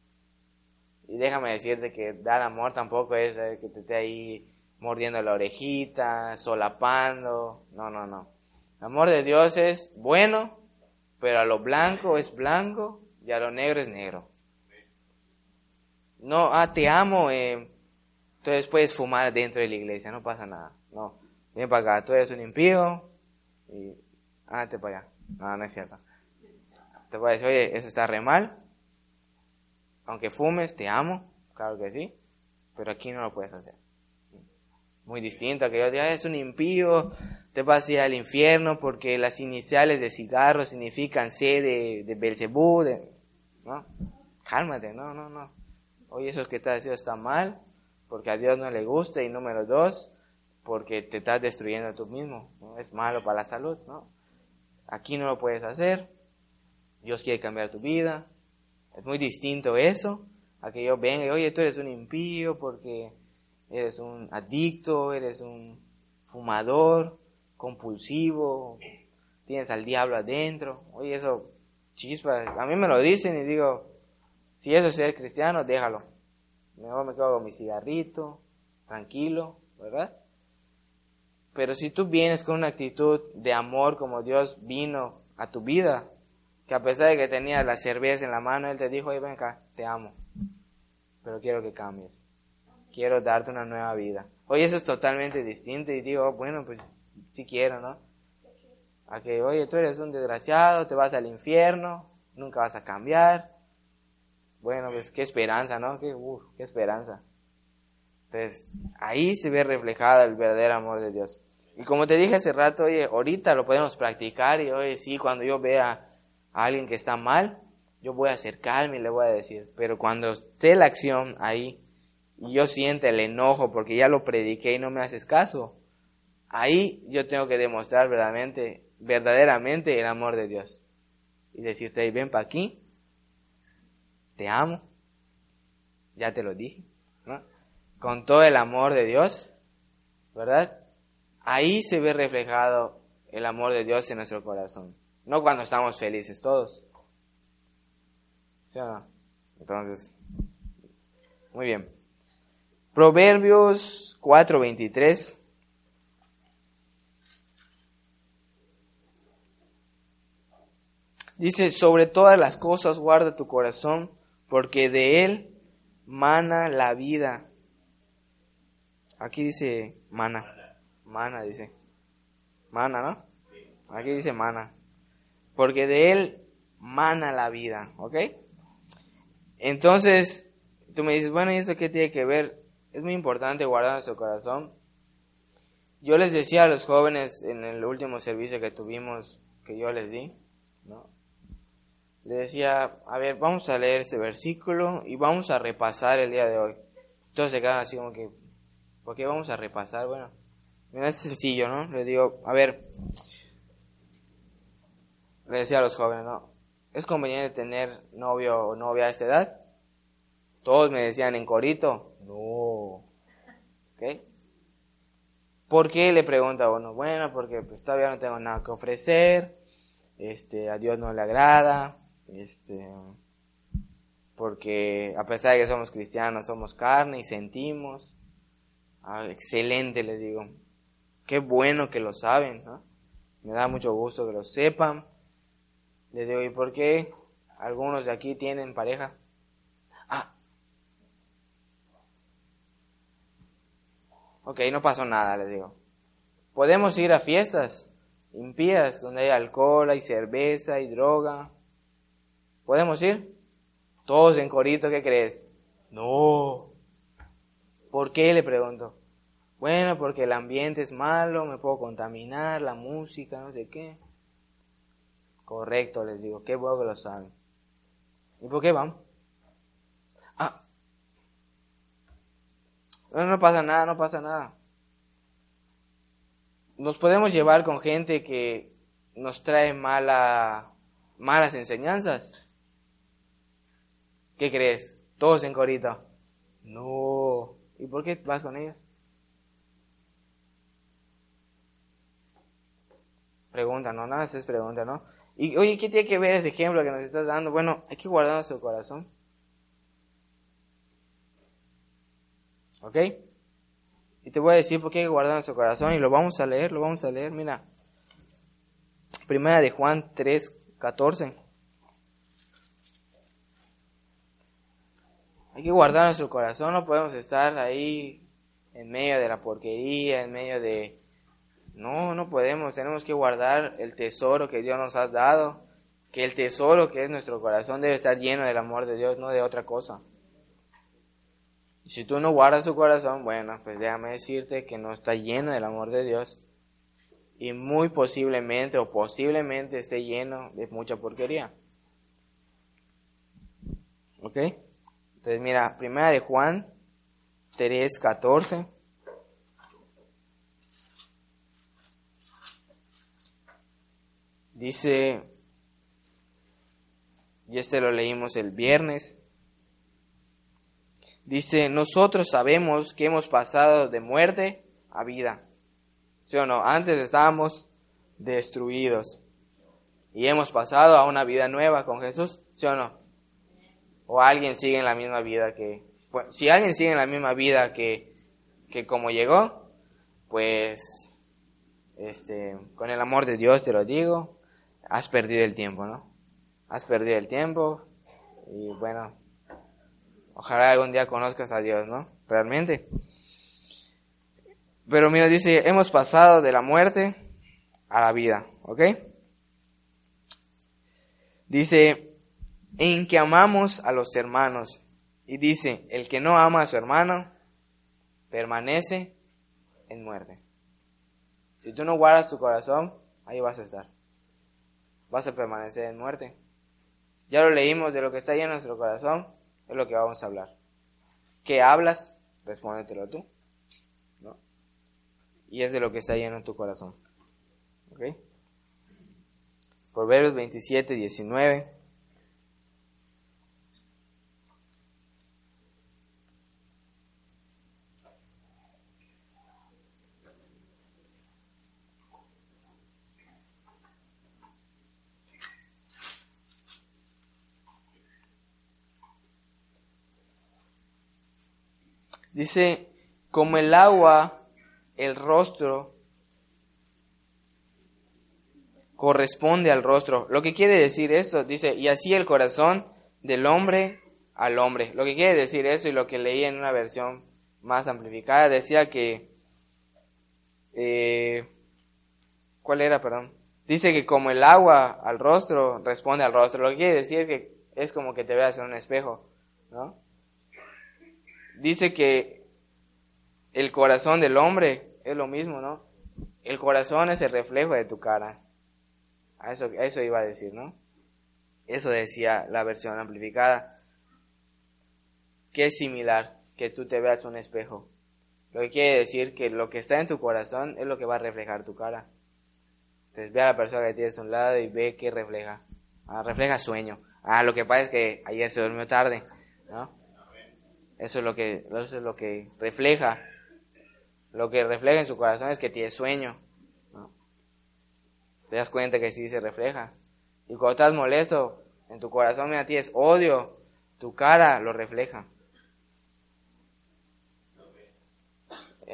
Y déjame decirte que dar amor tampoco es que te esté ahí mordiendo la orejita, solapando. No, no, no. El amor de Dios es bueno, pero a lo blanco es blanco y a lo negro es negro. No, ah, te amo, eh, entonces puedes fumar dentro de la iglesia, no pasa nada. No, ven para acá, tú eres un impío y ándate para allá. No, no es cierto. Te a decir, oye, eso está re mal. Aunque fumes, te amo, claro que sí, pero aquí no lo puedes hacer. Muy distinto a que yo diga, es un impío, te vas a ir al infierno porque las iniciales de cigarro significan C de, de Belcebú, ¿no? Cálmate, no, no, no. Oye, eso que estás haciendo está mal, porque a Dios no le gusta y número dos, porque te estás destruyendo a tú mismo, es malo para la salud, ¿no? Aquí no lo puedes hacer, Dios quiere cambiar tu vida, es muy distinto eso a que yo venga y, oye, tú eres un impío porque eres un adicto, eres un fumador, compulsivo, tienes al diablo adentro, oye, eso chispa, a mí me lo dicen y digo, si eso es ser cristiano, déjalo. Mejor me quedo con mi cigarrito, tranquilo, ¿verdad? Pero si tú vienes con una actitud de amor como Dios vino a tu vida, que a pesar de que tenías la cerveza en la mano, Él te dijo, ven acá, te amo, pero quiero que cambies, quiero darte una nueva vida. Oye, eso es totalmente distinto y digo, bueno, pues si quiero, ¿no? A que, oye, tú eres un desgraciado, te vas al infierno, nunca vas a cambiar, bueno, pues qué esperanza, ¿no? Qué, qué esperanza. Entonces, ahí se ve reflejado el verdadero amor de Dios. Y como te dije hace rato, oye, ahorita lo podemos practicar y oye, sí, cuando yo vea a alguien que está mal, yo voy a acercarme y le voy a decir. Pero cuando esté la acción ahí y yo siente el enojo porque ya lo prediqué y no me haces caso, ahí yo tengo que demostrar verdaderamente, verdaderamente el amor de Dios. Y decirte, ven para aquí, te amo, ya te lo dije, ¿no? Con todo el amor de Dios, ¿verdad? Ahí se ve reflejado el amor de Dios en nuestro corazón. No cuando estamos felices todos. ¿Sí o no? Entonces, muy bien. Proverbios 4:23. Dice, sobre todas las cosas guarda tu corazón, porque de él mana la vida. Aquí dice mana. Mana dice. Mana, ¿no? Aquí dice mana. Porque de él mana la vida, ¿ok? Entonces, tú me dices, bueno, ¿y esto qué tiene que ver? Es muy importante guardar nuestro corazón. Yo les decía a los jóvenes en el último servicio que tuvimos, que yo les di, ¿no? Le decía, a ver, vamos a leer este versículo y vamos a repasar el día de hoy. Entonces se quedan así ¿por qué vamos a repasar? Bueno, mira, es sencillo, ¿no? Le digo, a ver, le decía a los jóvenes, ¿no? ¿Es conveniente tener novio o novia a esta edad? Todos me decían en corito, no. ¿Ok? ¿Por qué? Le pregunta uno. Bueno, porque pues todavía no tengo nada que ofrecer, este, a Dios no le agrada, este, porque a pesar de que somos cristianos, somos carne y sentimos. Ah, excelente, les digo. Qué bueno que lo saben, ¿no? Me da mucho gusto que lo sepan. Les digo, ¿y por qué algunos de aquí tienen pareja? Ah. Ok, no pasó nada, les digo. Podemos ir a fiestas impías donde hay alcohol, hay cerveza, hay droga. ¿Podemos ir? Todos en corito, ¿qué crees? No. ¿Por qué? Le pregunto. Bueno, porque el ambiente es malo, me puedo contaminar, la música, no sé qué. Correcto, les digo, qué bueno que lo saben. ¿Y por qué van? Ah. No, no pasa nada, no pasa nada. Nos podemos llevar con gente que nos trae mala, malas enseñanzas. ¿Qué crees? Todos en corito. No. ¿Y por qué vas con ellos? Pregunta, no, nada más es pregunta, ¿no? Y oye, ¿qué tiene que ver este ejemplo que nos estás dando? Bueno, hay que guardar nuestro corazón. ¿Ok? Y te voy a decir por qué hay que guardar nuestro corazón y lo vamos a leer, lo vamos a leer, mira. Primera de Juan 3, 14. Hay que guardar nuestro corazón, no podemos estar ahí en medio de la porquería, en medio de... No, no podemos, tenemos que guardar el tesoro que Dios nos ha dado, que el tesoro que es nuestro corazón debe estar lleno del amor de Dios, no de otra cosa. Si tú no guardas tu corazón, bueno, pues déjame decirte que no está lleno del amor de Dios y muy posiblemente o posiblemente esté lleno de mucha porquería. ¿Ok? Entonces, mira, primera de Juan 3, 14. Dice, y este lo leímos el viernes. Dice, nosotros sabemos que hemos pasado de muerte a vida. ¿Sí o no? Antes estábamos destruidos y hemos pasado a una vida nueva con Jesús. ¿Sí o no? o alguien sigue en la misma vida que, si alguien sigue en la misma vida que, que como llegó, pues, este, con el amor de Dios te lo digo, has perdido el tiempo, ¿no? Has perdido el tiempo y bueno, ojalá algún día conozcas a Dios, ¿no? Realmente. Pero mira, dice, hemos pasado de la muerte a la vida, ¿ok? Dice, en que amamos a los hermanos. Y dice, el que no ama a su hermano, permanece en muerte. Si tú no guardas tu corazón, ahí vas a estar. Vas a permanecer en muerte. Ya lo leímos de lo que está lleno en nuestro corazón, es lo que vamos a hablar. ¿Qué hablas? Respóndetelo tú. y es de lo que está lleno en tu corazón. ¿Ok? Proverbios 27, 19. Dice, como el agua, el rostro corresponde al rostro. Lo que quiere decir esto, dice, y así el corazón del hombre al hombre. Lo que quiere decir eso y lo que leí en una versión más amplificada decía que... Eh, ¿Cuál era, perdón? Dice que como el agua al rostro responde al rostro. Lo que quiere decir es que es como que te veas en un espejo, ¿no? Dice que el corazón del hombre es lo mismo, ¿no? El corazón es el reflejo de tu cara. A eso, iba a decir, ¿no? Eso decía la versión amplificada. Que es similar que tú te veas un espejo. Lo que quiere decir que lo que está en tu corazón es lo que va a reflejar tu cara. Entonces ve a la persona que tienes a un lado y ve qué refleja. Ah, refleja sueño. Ah, lo que pasa es que ayer se durmió tarde, ¿no? Eso es lo que, eso es lo que refleja. Lo que refleja en su corazón es que tiene sueño. Te das cuenta que sí se refleja. Y cuando estás molesto, en tu corazón mira, tienes odio. Tu cara lo refleja.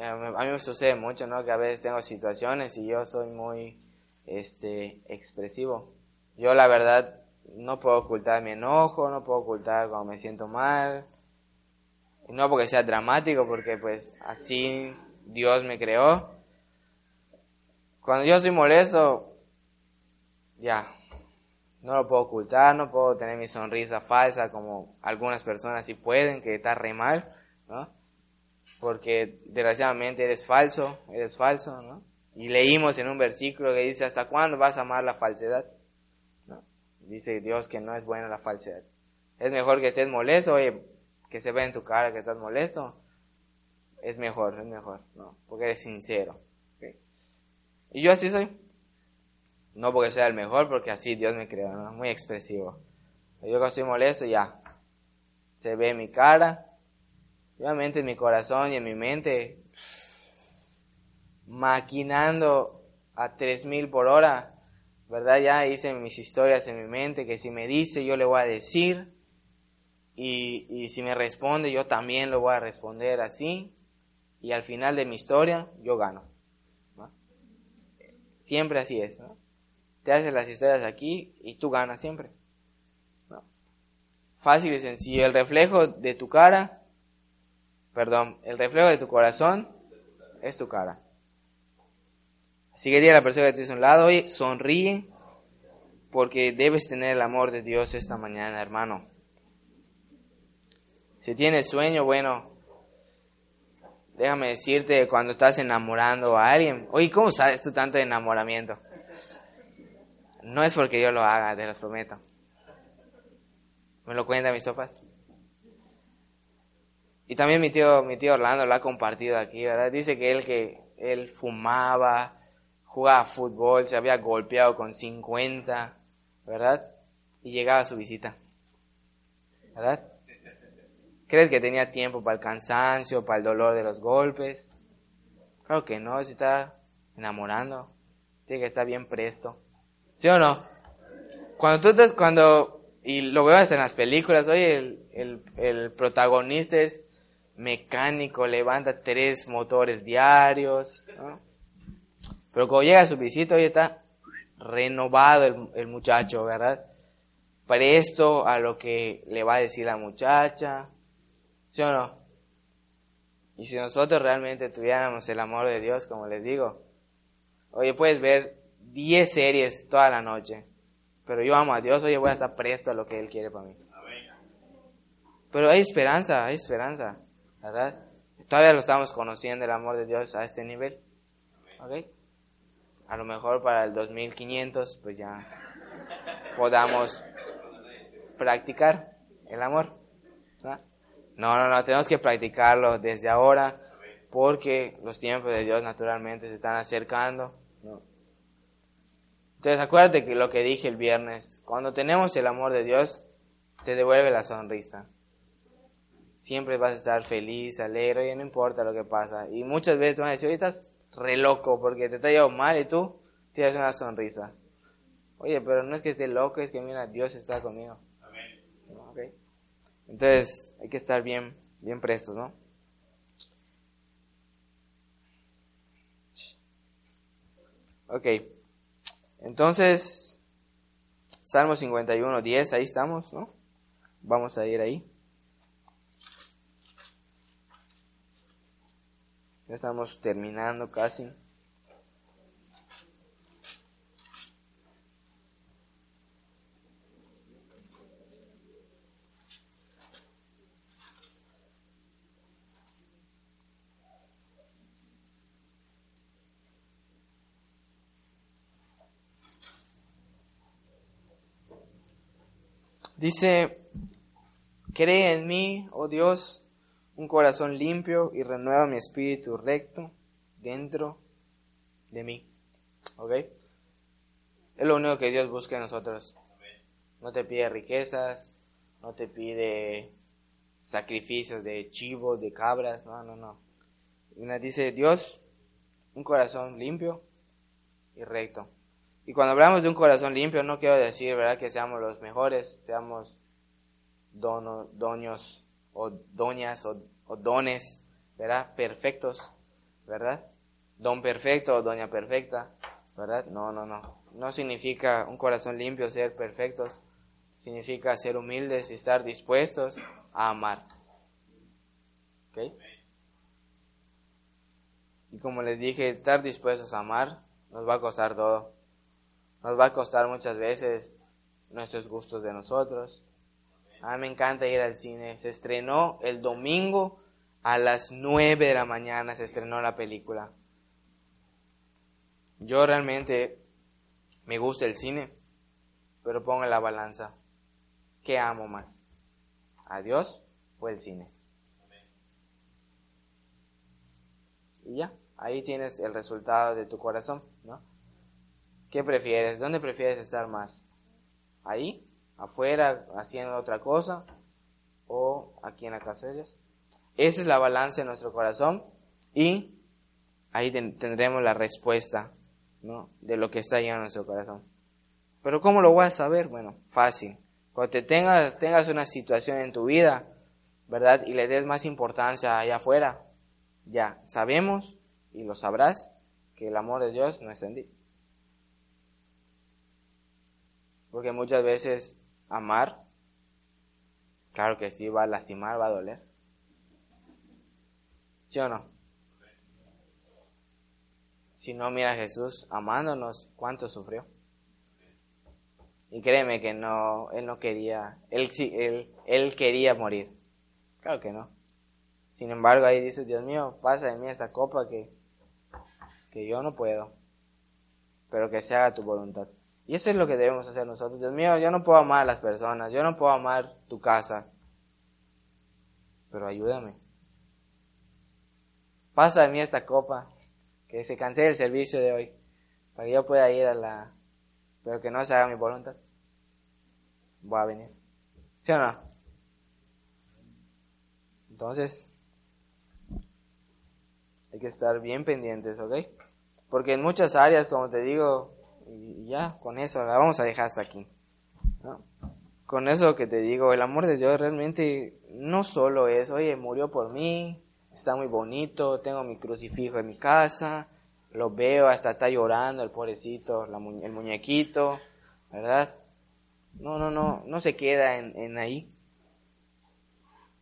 A mí me sucede mucho, ¿no? Que a veces tengo situaciones y yo soy muy, este, expresivo. Yo la verdad no puedo ocultar mi enojo, no puedo ocultar cuando me siento mal, no porque sea dramático, porque pues así Dios me creó. Cuando yo estoy molesto, ya, no lo puedo ocultar, no puedo tener mi sonrisa falsa como algunas personas sí pueden, que está re mal, ¿no? Porque desgraciadamente eres falso, eres falso, ¿no? Y leímos en un versículo que dice, ¿hasta cuándo vas a amar la falsedad? ¿No? Dice Dios que no es buena la falsedad. Es mejor que estés molesto, oye, que se ve en tu cara que estás molesto, es mejor, es mejor, ¿no? Porque eres sincero. Y yo así soy. No porque sea el mejor, porque así Dios me creó, ¿no? Muy expresivo. Yo cuando estoy molesto, ya. Se ve mi cara, obviamente en mi corazón y en mi mente, maquinando a 3000 por hora, ¿verdad? Ya hice mis historias en mi mente que si me dice, yo le voy a decir y, y si me responde, yo también lo voy a responder así. Y al final de mi historia, yo gano. Siempre así es. ¿no? Te haces las historias aquí y tú ganas siempre. Fácil y sencillo. El reflejo de tu cara, perdón, el reflejo de tu corazón es tu cara. Así que dile a la persona que tienes a un lado, oye, sonríe, porque debes tener el amor de Dios esta mañana, hermano. Si tienes sueño, bueno, déjame decirte cuando estás enamorando a alguien. Oye, ¿cómo sabes tú tanto de enamoramiento? No es porque yo lo haga, te lo prometo. Me lo cuenta mis sopas. Y también mi tío, mi tío Orlando lo ha compartido aquí, ¿verdad? Dice que él que él fumaba, jugaba fútbol, se había golpeado con 50, ¿verdad? Y llegaba a su visita. ¿Verdad? ¿Crees que tenía tiempo para el cansancio, para el dolor de los golpes? Claro que no, si está enamorando, tiene que estar bien presto. ¿Sí o no? Cuando tú estás, cuando, y lo veo en las películas, oye, el, el, protagonista es mecánico, levanta tres motores diarios. Pero cuando llega a su visita, oye, está renovado el, el muchacho, ¿verdad? Presto a lo que le va a decir la muchacha, ¿Sí o no? Y si nosotros realmente tuviéramos el amor de Dios, como les digo, oye, puedes ver 10 series toda la noche, pero yo amo a Dios, oye, voy a estar presto a lo que Él quiere para mí. Pero hay esperanza, hay esperanza, ¿verdad? Todavía lo estamos conociendo el amor de Dios a este nivel. ¿Ok? A lo mejor para el 2500, pues ya podamos practicar el amor. ¿verdad? No, no, no, tenemos que practicarlo desde ahora porque los tiempos de Dios naturalmente se están acercando. Entonces acuérdate que lo que dije el viernes, cuando tenemos el amor de Dios, te devuelve la sonrisa. Siempre vas a estar feliz, alegre, y no importa lo que pasa. Y muchas veces te van a decir, oye, estás re loco porque te está yendo mal y tú tienes una sonrisa. Oye, pero no es que esté loco, es que mira, Dios está conmigo. Entonces hay que estar bien, bien prestos, ¿no? Ok. Entonces, Salmo 51, 10, ahí estamos, ¿no? Vamos a ir ahí. Ya estamos terminando casi. Dice, cree en mí, oh Dios, un corazón limpio y renueva mi espíritu recto dentro de mí. ¿Ok? Es lo único que Dios busca en nosotros. No te pide riquezas, no te pide sacrificios de chivos, de cabras, no, no, no. Nos dice Dios, un corazón limpio y recto. Y cuando hablamos de un corazón limpio, no quiero decir, ¿verdad?, que seamos los mejores, seamos dono, doños o doñas o, dones, ¿verdad?, perfectos, ¿verdad? Don perfecto o doña perfecta, ¿verdad? No, no, no. No significa un corazón limpio ser perfectos, significa ser humildes y estar dispuestos a amar. ¿Ok? Y como les dije, estar dispuestos a amar nos va a costar todo. Nos va a costar muchas veces nuestros gustos de nosotros. A mí me encanta ir al cine. Se estrenó el domingo a las 9 de la mañana, se estrenó la película. Yo realmente me gusta el cine, pero pongo en la balanza. ¿Qué amo más? ¿A Dios o el cine? Y ya, ahí tienes el resultado de tu corazón. ¿Qué prefieres? ¿Dónde prefieres estar más? ¿Ahí? ¿Afuera haciendo otra cosa? ¿O aquí en la casa de? Esa es la balanza en nuestro corazón y ahí tendremos la respuesta ¿no? de lo que está ahí en nuestro corazón. Pero ¿cómo lo voy a saber? Bueno, fácil. Cuando te tengas, tengas una situación en tu vida, ¿verdad? Y le des más importancia allá afuera, ya sabemos y lo sabrás que el amor de Dios no es en ti. Porque muchas veces amar, claro que sí, va a lastimar, va a doler. ¿Sí o no? Si no, mira Jesús amándonos, ¿cuánto sufrió? Y créeme que no, él no quería, él, él, él quería morir. Claro que no. Sin embargo, ahí dice, Dios mío, pasa de mí esa copa que, que yo no puedo, pero que se haga tu voluntad. Y eso es lo que debemos hacer nosotros. Dios mío, yo no puedo amar a las personas, yo no puedo amar tu casa, pero ayúdame. Pasa de mí esta copa, que se cancele el servicio de hoy, para que yo pueda ir a la... pero que no se haga mi voluntad. Voy a venir. ¿Sí o no? Entonces, hay que estar bien pendientes, ¿ok? Porque en muchas áreas, como te digo, y ya, con eso, la vamos a dejar hasta aquí. Con eso que te digo, el amor de Dios realmente no solo es, oye, murió por mí, está muy bonito, tengo mi crucifijo en mi casa, lo veo, hasta está llorando el pobrecito, el muñequito, ¿verdad? No, no, no, no se queda en, en ahí.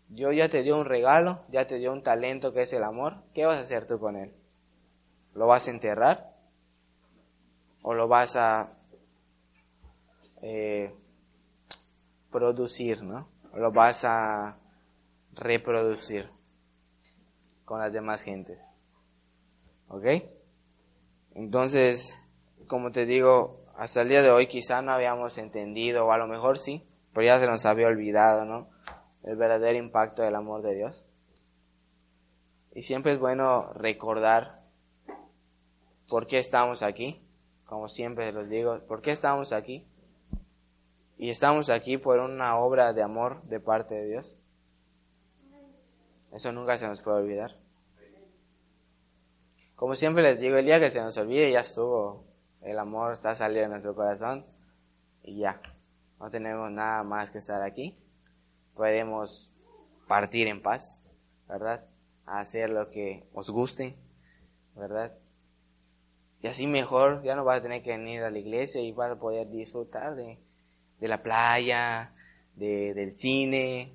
Dios ya te dio un regalo, ya te dio un talento que es el amor. ¿Qué vas a hacer tú con él? ¿Lo vas a enterrar? O lo vas a eh, producir, ¿no? O lo vas a reproducir con las demás gentes. ¿Ok? Entonces, como te digo, hasta el día de hoy quizá no habíamos entendido, o a lo mejor sí, pero ya se nos había olvidado, ¿no? El verdadero impacto del amor de Dios. Y siempre es bueno recordar por qué estamos aquí, como siempre los digo, por qué estamos aquí. Y estamos aquí por una obra de amor de parte de Dios. Eso nunca se nos puede olvidar. Como siempre les digo, el día que se nos olvide ya estuvo. El amor está saliendo de nuestro corazón y ya. No tenemos nada más que estar aquí. Podemos partir en paz, ¿verdad? hacer lo que os guste, ¿verdad? Y así mejor, ya no vas a tener que venir a la iglesia y vas a poder disfrutar de, de la playa, de, del cine,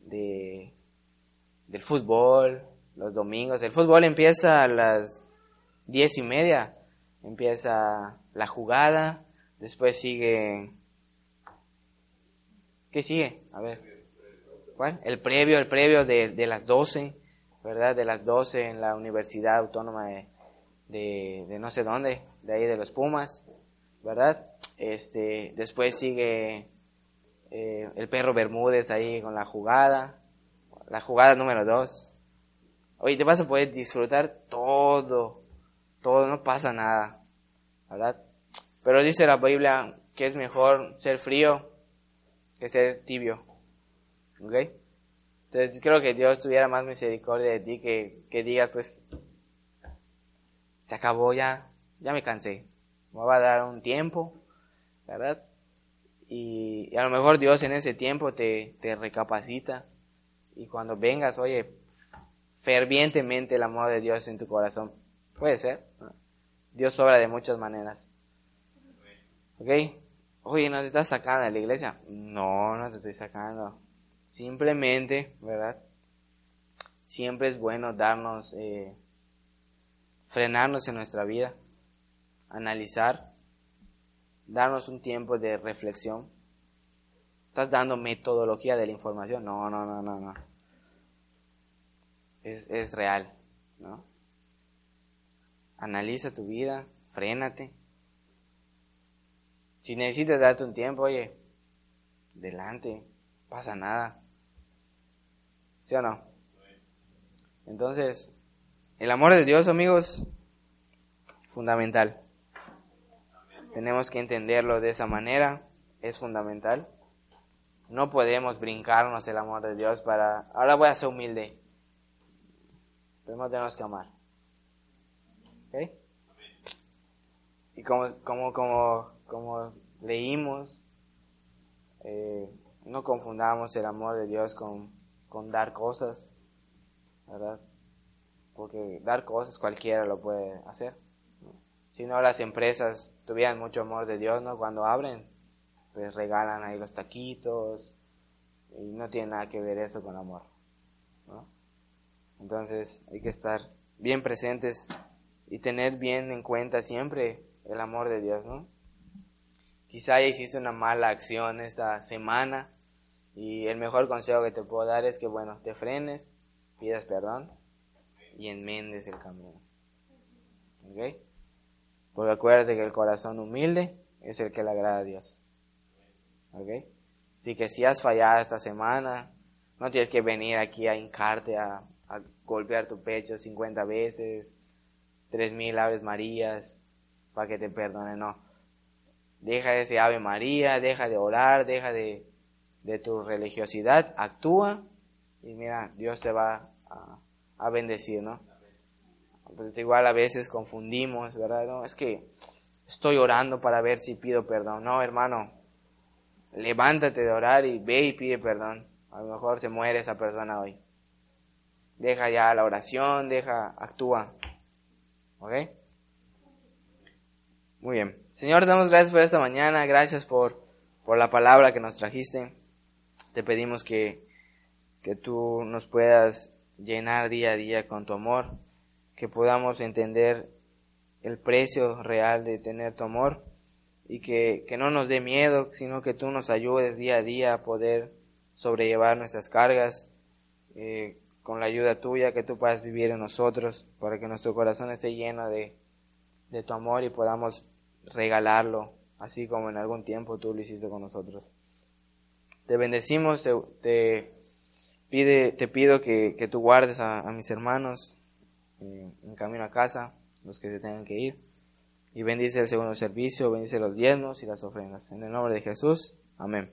de, del fútbol, los domingos. El fútbol empieza a las diez y media, empieza la jugada, después sigue... ¿Qué sigue? A ver. ¿Cuál? El previo, el previo de, de las doce, ¿verdad? De las doce en la Universidad Autónoma de, de, no sé dónde, de ahí de los Pumas, ¿verdad? Este, después sigue eh, el perro Bermúdez ahí con la jugada, la jugada número dos. Oye, te vas a poder disfrutar todo, todo, no pasa nada, ¿verdad? Pero dice la Biblia que es mejor ser frío que ser tibio, ¿ok? Entonces creo que Dios tuviera más misericordia de ti que, que digas, pues, se acabó ya, ya me cansé, me va a dar un tiempo, ¿verdad? Y, a lo mejor Dios en ese tiempo te, te recapacita y cuando vengas, oye, fervientemente el amor de Dios en tu corazón. Puede ser. Dios obra de muchas maneras. ¿Ok? Oye, ¿no te estás sacando de la iglesia? No, no te estoy sacando. Simplemente, ¿verdad? Siempre es bueno darnos, eh, frenarnos en nuestra vida, analizar, darnos un tiempo de reflexión. ¿Estás dando metodología de la información? No, no, no, no, no es, es real, ¿no? Analiza tu vida, frénate. Si necesitas darte un tiempo, oye, delante, pasa nada. ¿Sí o no? Entonces, el amor de Dios, amigos, fundamental. Tenemos que entenderlo de esa manera, es fundamental. No podemos brincarnos el amor de Dios para, ahora voy a ser humilde. Primero tenemos que amar. ¿Ok? Y como, como, como, como leímos, eh, no confundamos el amor de Dios con, con dar cosas, ¿verdad? Porque dar cosas cualquiera lo puede hacer. Si no, las empresas tuvieran mucho amor de Dios, ¿no? Cuando abren, pues regalan ahí los taquitos y no tiene nada que ver eso con amor. Entonces hay que estar bien presentes y tener bien en cuenta siempre el amor de Dios, ¿no? Quizá ya hiciste una mala acción esta semana y el mejor consejo que te puedo dar es que, bueno, te frenes, pidas perdón y enmendes el camino. ¿Ok? Porque acuérdate que el corazón humilde es el que le agrada a Dios. ¿Ok? Así que si has fallado esta semana, no tienes que venir aquí a hincarte a a golpear tu pecho 50 veces, 3000 Aves Marías, para que te perdone, no. Deja ese Ave María, deja de orar, deja de, de tu religiosidad, actúa y mira, Dios te va a, a bendecir, ¿no? Pues igual a veces confundimos, ¿verdad? No, es que estoy orando para ver si pido perdón. No, hermano, levántate de orar y ve y pide perdón. A lo mejor se muere esa persona hoy deja ya la oración, deja, actúa. ¿Ok? Muy bien. Señor, damos gracias por esta mañana, gracias por, por la palabra que nos trajiste. Te pedimos que, que tú nos puedas llenar día a día con tu amor, que podamos entender el precio real de tener tu amor y que, que no nos dé miedo, sino que tú nos ayudes día a día a poder sobrellevar nuestras cargas, eh, con la ayuda tuya, que tú puedas vivir en nosotros, para que nuestro corazón esté lleno de, de tu amor y podamos regalarlo, así como en algún tiempo tú lo hiciste con nosotros. Te bendecimos, te, Pide, te pido que, que tú guardes a, mis hermanos eh, en camino a casa, los que se tengan que ir. Y bendice el segundo servicio, bendice los diezmos y las ofrendas. En el nombre de Jesús. Amén.